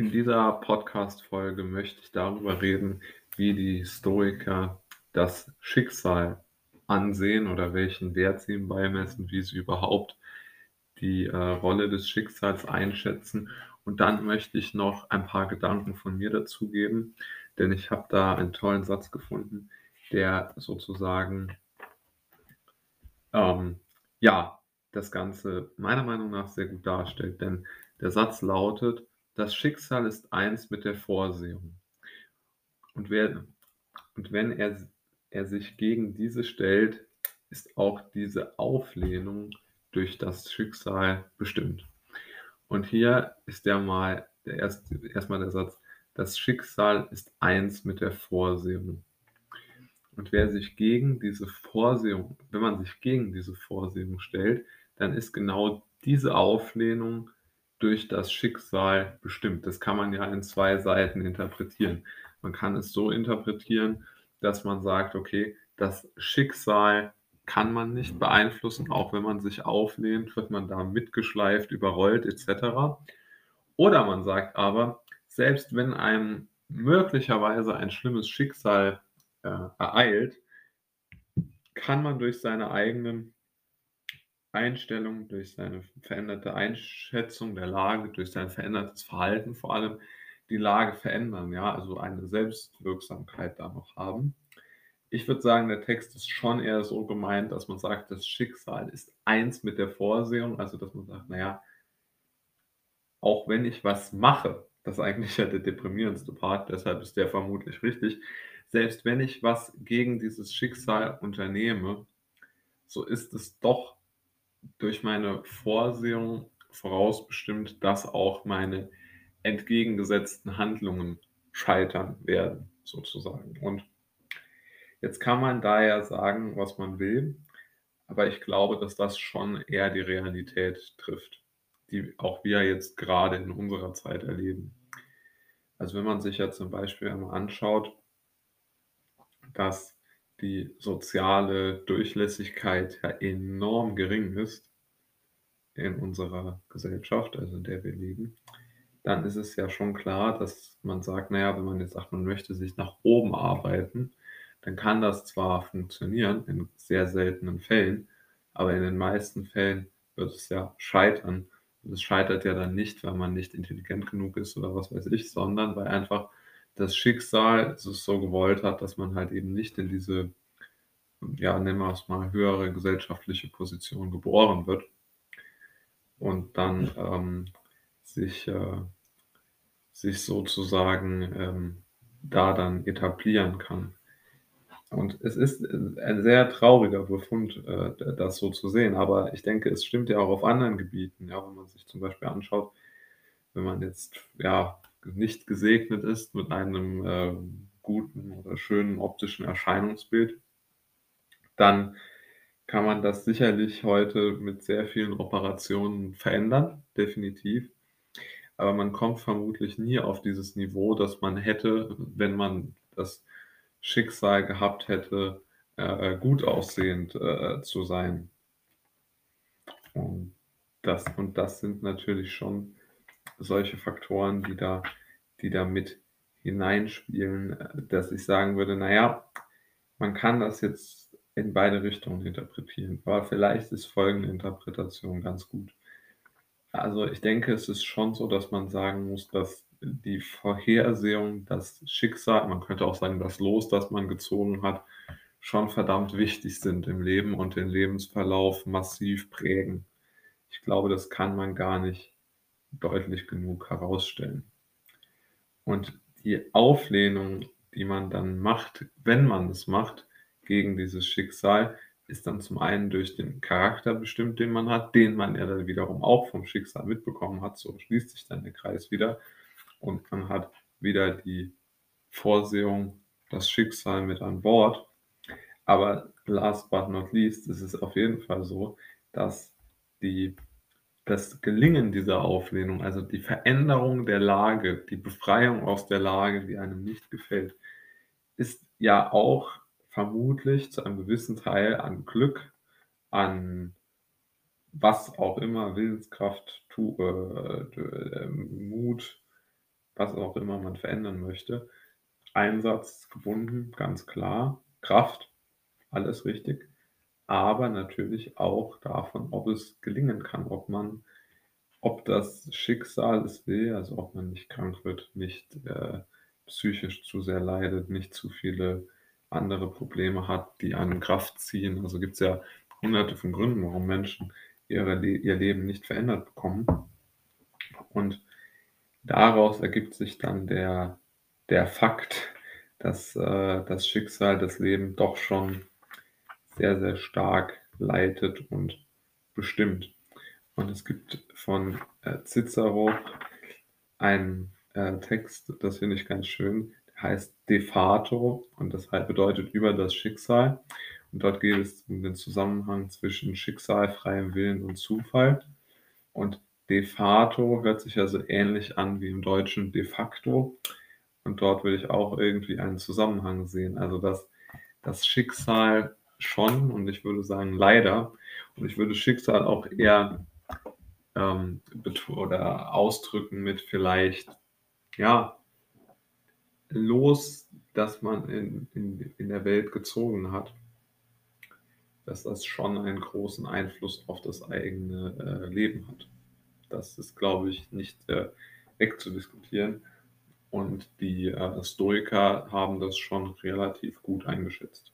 In dieser Podcast-Folge möchte ich darüber reden, wie die Stoiker das Schicksal ansehen oder welchen Wert sie ihm beimessen, wie sie überhaupt die äh, Rolle des Schicksals einschätzen. Und dann möchte ich noch ein paar Gedanken von mir dazu geben, denn ich habe da einen tollen Satz gefunden, der sozusagen ähm, ja das Ganze meiner Meinung nach sehr gut darstellt. Denn der Satz lautet, das Schicksal ist eins mit der Vorsehung. Und, wer, und wenn er, er sich gegen diese stellt, ist auch diese Auflehnung durch das Schicksal bestimmt. Und hier ist der mal der erste, erstmal der Satz, das Schicksal ist eins mit der Vorsehung. Und wer sich gegen diese Vorsehung, wenn man sich gegen diese Vorsehung stellt, dann ist genau diese Auflehnung durch das Schicksal bestimmt. Das kann man ja in zwei Seiten interpretieren. Man kann es so interpretieren, dass man sagt, okay, das Schicksal kann man nicht beeinflussen, auch wenn man sich auflehnt, wird man da mitgeschleift, überrollt etc. Oder man sagt aber, selbst wenn einem möglicherweise ein schlimmes Schicksal äh, ereilt, kann man durch seine eigenen Einstellung, durch seine veränderte Einschätzung der Lage, durch sein verändertes Verhalten vor allem die Lage verändern, ja, also eine Selbstwirksamkeit da noch haben. Ich würde sagen, der Text ist schon eher so gemeint, dass man sagt, das Schicksal ist eins mit der Vorsehung, also dass man sagt, naja, auch wenn ich was mache, das ist eigentlich ja der deprimierendste Part, deshalb ist der vermutlich richtig, selbst wenn ich was gegen dieses Schicksal unternehme, so ist es doch durch meine Vorsehung vorausbestimmt, dass auch meine entgegengesetzten Handlungen scheitern werden, sozusagen. Und jetzt kann man da ja sagen, was man will, aber ich glaube, dass das schon eher die Realität trifft, die auch wir jetzt gerade in unserer Zeit erleben. Also wenn man sich ja zum Beispiel einmal anschaut, dass die soziale Durchlässigkeit ja enorm gering ist in unserer Gesellschaft, also in der wir leben, dann ist es ja schon klar, dass man sagt, naja, wenn man jetzt sagt, man möchte sich nach oben arbeiten, dann kann das zwar funktionieren in sehr seltenen Fällen, aber in den meisten Fällen wird es ja scheitern. Und es scheitert ja dann nicht, weil man nicht intelligent genug ist oder was weiß ich, sondern weil einfach das Schicksal es so gewollt hat, dass man halt eben nicht in diese, ja, nennen wir es mal, höhere gesellschaftliche Position geboren wird und dann ähm, sich, äh, sich sozusagen ähm, da dann etablieren kann. Und es ist ein sehr trauriger Befund, äh, das so zu sehen. Aber ich denke, es stimmt ja auch auf anderen Gebieten. Ja, wenn man sich zum Beispiel anschaut, wenn man jetzt ja nicht gesegnet ist mit einem äh, guten oder schönen optischen Erscheinungsbild, dann kann man das sicherlich heute mit sehr vielen Operationen verändern, definitiv. Aber man kommt vermutlich nie auf dieses Niveau, das man hätte, wenn man das Schicksal gehabt hätte, äh, gut aussehend äh, zu sein. Und das, und das sind natürlich schon solche Faktoren, die da, die da mit hineinspielen, dass ich sagen würde, naja, man kann das jetzt in beide Richtungen interpretieren, aber vielleicht ist folgende Interpretation ganz gut. Also ich denke, es ist schon so, dass man sagen muss, dass die Vorhersehung, das Schicksal, man könnte auch sagen, das Los, das man gezogen hat, schon verdammt wichtig sind im Leben und den Lebensverlauf massiv prägen. Ich glaube, das kann man gar nicht deutlich genug herausstellen. Und die Auflehnung, die man dann macht, wenn man es macht, gegen dieses Schicksal, ist dann zum einen durch den Charakter bestimmt, den man hat, den man ja dann wiederum auch vom Schicksal mitbekommen hat. So schließt sich dann der Kreis wieder. Und man hat wieder die Vorsehung, das Schicksal mit an Bord. Aber last but not least ist es auf jeden Fall so, dass die das Gelingen dieser Auflehnung, also die Veränderung der Lage, die Befreiung aus der Lage, die einem nicht gefällt, ist ja auch vermutlich zu einem gewissen Teil an Glück, an was auch immer, Willenskraft, tu, äh, äh, Mut, was auch immer man verändern möchte. Einsatz gebunden, ganz klar. Kraft, alles richtig. Aber natürlich auch davon, ob es gelingen kann, ob man ob das Schicksal es will, also ob man nicht krank wird, nicht, äh, psychisch zu sehr leidet, nicht zu viele andere Probleme hat, die einen Kraft ziehen. Also gibt's ja Hunderte von Gründen, warum Menschen ihre Le ihr Leben nicht verändert bekommen. Und daraus ergibt sich dann der der Fakt, dass, äh, das Schicksal das Leben doch schon sehr, sehr stark leitet und bestimmt. Und es gibt von, äh, Cicero einen, äh, Text, das finde ich ganz schön, der heißt „De fato“ und das halt bedeutet „über das Schicksal“. Und dort geht es um den Zusammenhang zwischen Schicksal, freiem Willen und Zufall. Und de fato hört sich ja so ähnlich an wie im Deutschen de facto. Und dort würde ich auch irgendwie einen Zusammenhang sehen. Also, dass das Schicksal schon und ich würde sagen leider und ich würde Schicksal auch eher, ähm, oder ausdrücken mit vielleicht, ja Los, das man in in in der Welt gezogen hat dass das schon einen großen Einfluss auf das eigene, äh, Leben hat. Das ist, glaube ich, nicht, äh, wegzudiskutieren. Und die, äh, Stoiker haben das schon relativ gut eingeschätzt.